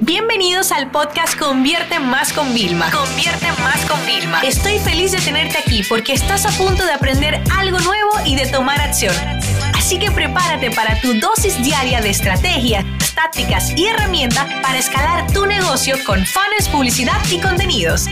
Bienvenidos al podcast Convierte Más con Vilma. Convierte Más con Vilma. Estoy feliz de tenerte aquí porque estás a punto de aprender algo nuevo y de tomar acción. Así que prepárate para tu dosis diaria de estrategias, tácticas y herramientas para escalar tu negocio con fans, publicidad y contenidos.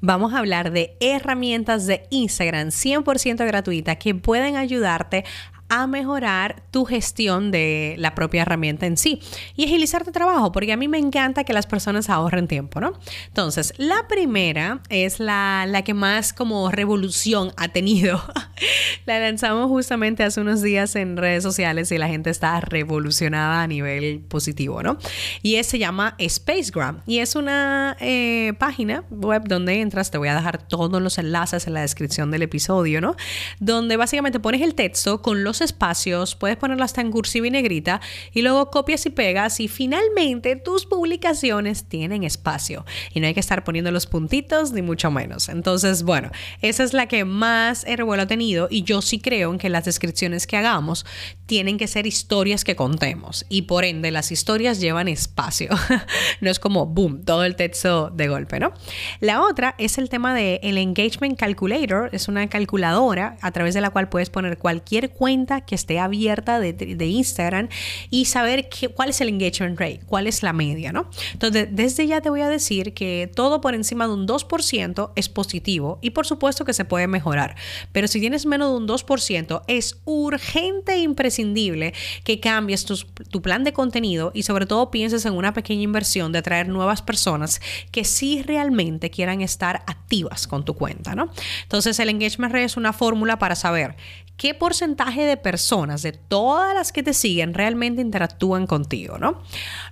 Vamos a hablar de herramientas de Instagram 100% gratuitas que pueden ayudarte a mejorar tu gestión de la propia herramienta en sí y agilizar tu trabajo, porque a mí me encanta que las personas ahorren tiempo, ¿no? Entonces, la primera es la, la que más como revolución ha tenido. la lanzamos justamente hace unos días en redes sociales y la gente está revolucionada a nivel positivo, ¿no? Y se llama Spacegram y es una eh, página web donde entras, te voy a dejar todos los enlaces en la descripción del episodio, ¿no? Donde básicamente pones el texto con los espacios, puedes ponerla hasta en cursiva y negrita y luego copias y pegas y finalmente tus publicaciones tienen espacio y no hay que estar poniendo los puntitos ni mucho menos. Entonces, bueno, esa es la que más revuelo ha tenido y yo sí creo en que las descripciones que hagamos tienen que ser historias que contemos y por ende las historias llevan espacio. no es como boom, todo el texto de golpe, ¿no? La otra es el tema de engagement calculator, es una calculadora a través de la cual puedes poner cualquier cuenta que esté abierta de, Instagram y saber qué, cuál es el engagement rate, cuál es la media, ¿no? Entonces, desde ya te voy a decir que todo por encima de un 2% es positivo y por supuesto que se puede mejorar, pero si tienes menos de un 2%, es urgente e imprescindible que cambies tu, tu plan de contenido y sobre todo pienses en una pequeña inversión de atraer nuevas personas que sí realmente quieran estar activas con tu cuenta, ¿no? Entonces, el engagement rate es una fórmula para saber qué porcentaje de personas, de todas las que te siguen, realmente interactúan contigo, ¿no?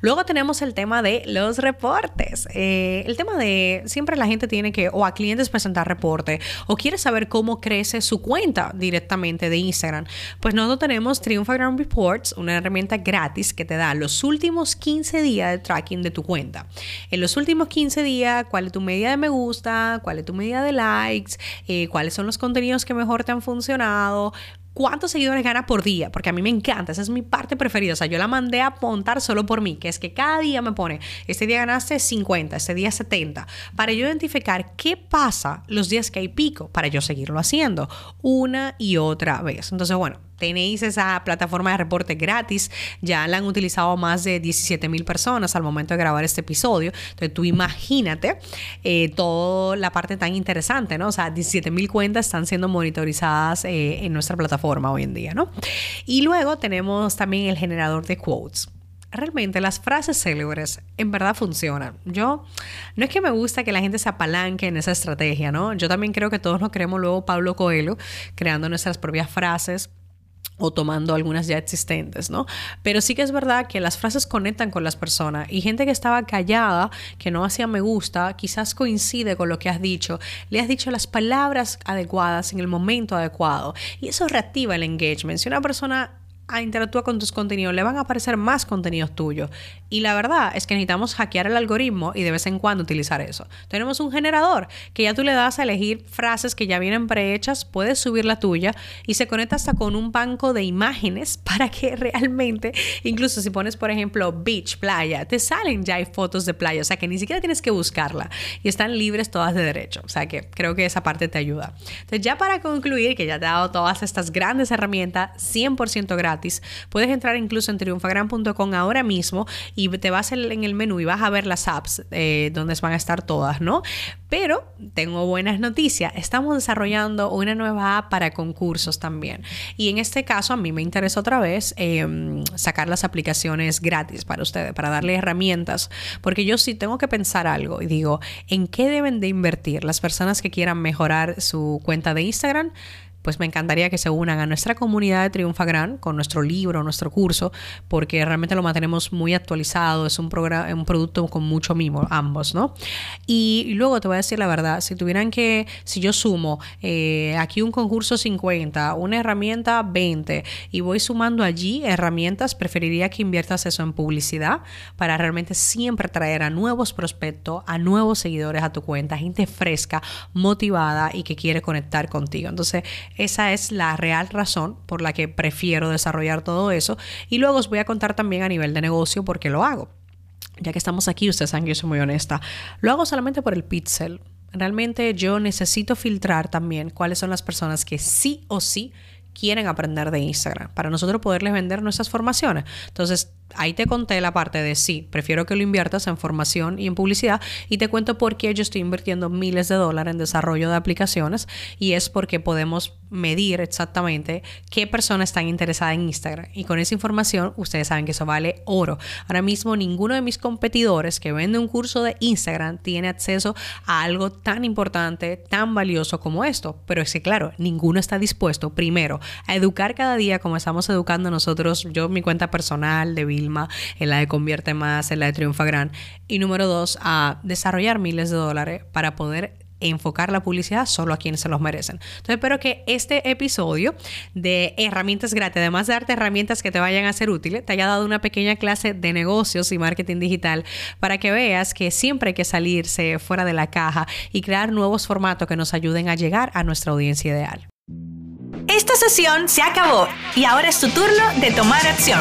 Luego tenemos el tema de los reportes. Eh, el tema de siempre la gente tiene que, o a clientes presentar reporte, o quiere saber cómo crece su cuenta directamente de Instagram. Pues nosotros tenemos Triumphagram Reports, una herramienta gratis que te da los últimos 15 días de tracking de tu cuenta. En los últimos 15 días, cuál es tu medida de me gusta, cuál es tu medida de likes, eh, cuáles son los contenidos que mejor te han funcionado, cuántos seguidores gana por día, porque a mí me encanta, esa es mi parte preferida. O sea, yo la mandé a apuntar solo por mí, que es que cada día me pone, este día ganaste 50, este día 70, para yo identificar qué pasa los días que hay pico, para yo seguirlo haciendo una y otra vez. Entonces, bueno, tenéis esa plataforma de reporte gratis. Ya la han utilizado más de 17 mil personas al momento de grabar este episodio. Entonces tú imagínate eh, toda la parte tan interesante, ¿no? O sea, 17 mil cuentas están siendo monitorizadas eh, en nuestra plataforma hoy en día, ¿no? Y luego tenemos también el generador de quotes realmente las frases célebres en verdad funcionan. Yo, no es que me gusta que la gente se apalanque en esa estrategia, ¿no? Yo también creo que todos nos queremos luego Pablo Coelho, creando nuestras propias frases o tomando algunas ya existentes, ¿no? Pero sí que es verdad que las frases conectan con las personas y gente que estaba callada, que no hacía me gusta, quizás coincide con lo que has dicho, le has dicho las palabras adecuadas en el momento adecuado y eso reactiva el engagement. Si una persona interactúa con tus contenidos, le van a aparecer más contenidos tuyos. Y la verdad es que necesitamos hackear el algoritmo y de vez en cuando utilizar eso. Tenemos un generador que ya tú le das a elegir frases que ya vienen prehechas, puedes subir la tuya y se conecta hasta con un banco de imágenes para que realmente, incluso si pones por ejemplo beach, playa, te salen ya hay fotos de playa, o sea que ni siquiera tienes que buscarla y están libres todas de derecho. O sea que creo que esa parte te ayuda. Entonces ya para concluir, que ya te he dado todas estas grandes herramientas 100% gratis, Puedes entrar incluso en triunfagram.com ahora mismo y te vas en el menú y vas a ver las apps eh, donde van a estar todas, ¿no? Pero tengo buenas noticias. Estamos desarrollando una nueva app para concursos también. Y en este caso a mí me interesa otra vez em, sacar las aplicaciones gratis para ustedes, para darle herramientas. Porque yo sí tengo que pensar algo y digo, ¿en qué deben de invertir las personas que quieran mejorar su cuenta de Instagram? Pues me encantaría que se unan a nuestra comunidad de Triunfa Gran con nuestro libro, nuestro curso, porque realmente lo mantenemos muy actualizado, es un, un producto con mucho mimo, ambos, ¿no? Y, luego te voy a decir la verdad, si tuvieran que, si yo sumo eh, aquí un concurso 50, una herramienta 20 y voy sumando allí herramientas, preferiría que inviertas eso en publicidad para realmente siempre traer a nuevos prospectos, a nuevos seguidores a tu cuenta, gente fresca, motivada y que quiere conectar contigo. Entonces, Esa es la real razón por la que prefiero desarrollar todo eso. Y luego os voy a contar también a nivel de negocio por qué lo hago. Ya que estamos aquí, ustedes saben que yo soy muy honesta. Lo hago solamente por el pixel. Realmente yo necesito filtrar también cuáles son las personas que sí o sí quieren aprender de Instagram para nosotros poderles vender nuestras formaciones. Entonces, ahí te conté la parte de sí, prefiero que lo inviertas en formación y en publicidad y te cuento por qué yo estoy invirtiendo miles de dólares en desarrollo de aplicaciones y es porque podemos medir exactamente qué personas están interesadas en Instagram y con esa información ustedes saben que eso vale oro. Ahora mismo ninguno de mis competidores que vende un curso de Instagram tiene acceso a algo tan importante, tan valioso como esto, pero es que claro, ninguno está dispuesto primero a educar cada día como estamos educando nosotros, yo mi cuenta personal de en la de Convierte Más, en la de Triunfa Gran. Y número dos, a desarrollar miles de dólares para poder enfocar la publicidad solo a quienes se los merecen. Entonces espero que este episodio de herramientas gratis, además de darte herramientas que te vayan a ser útiles, te haya dado una pequeña clase de negocios y marketing digital para que veas que siempre hay que salirse fuera de la caja y crear nuevos formatos que nos ayuden a llegar a nuestra audiencia ideal. Esta sesión se acabó y ahora es tu turno de tomar acción.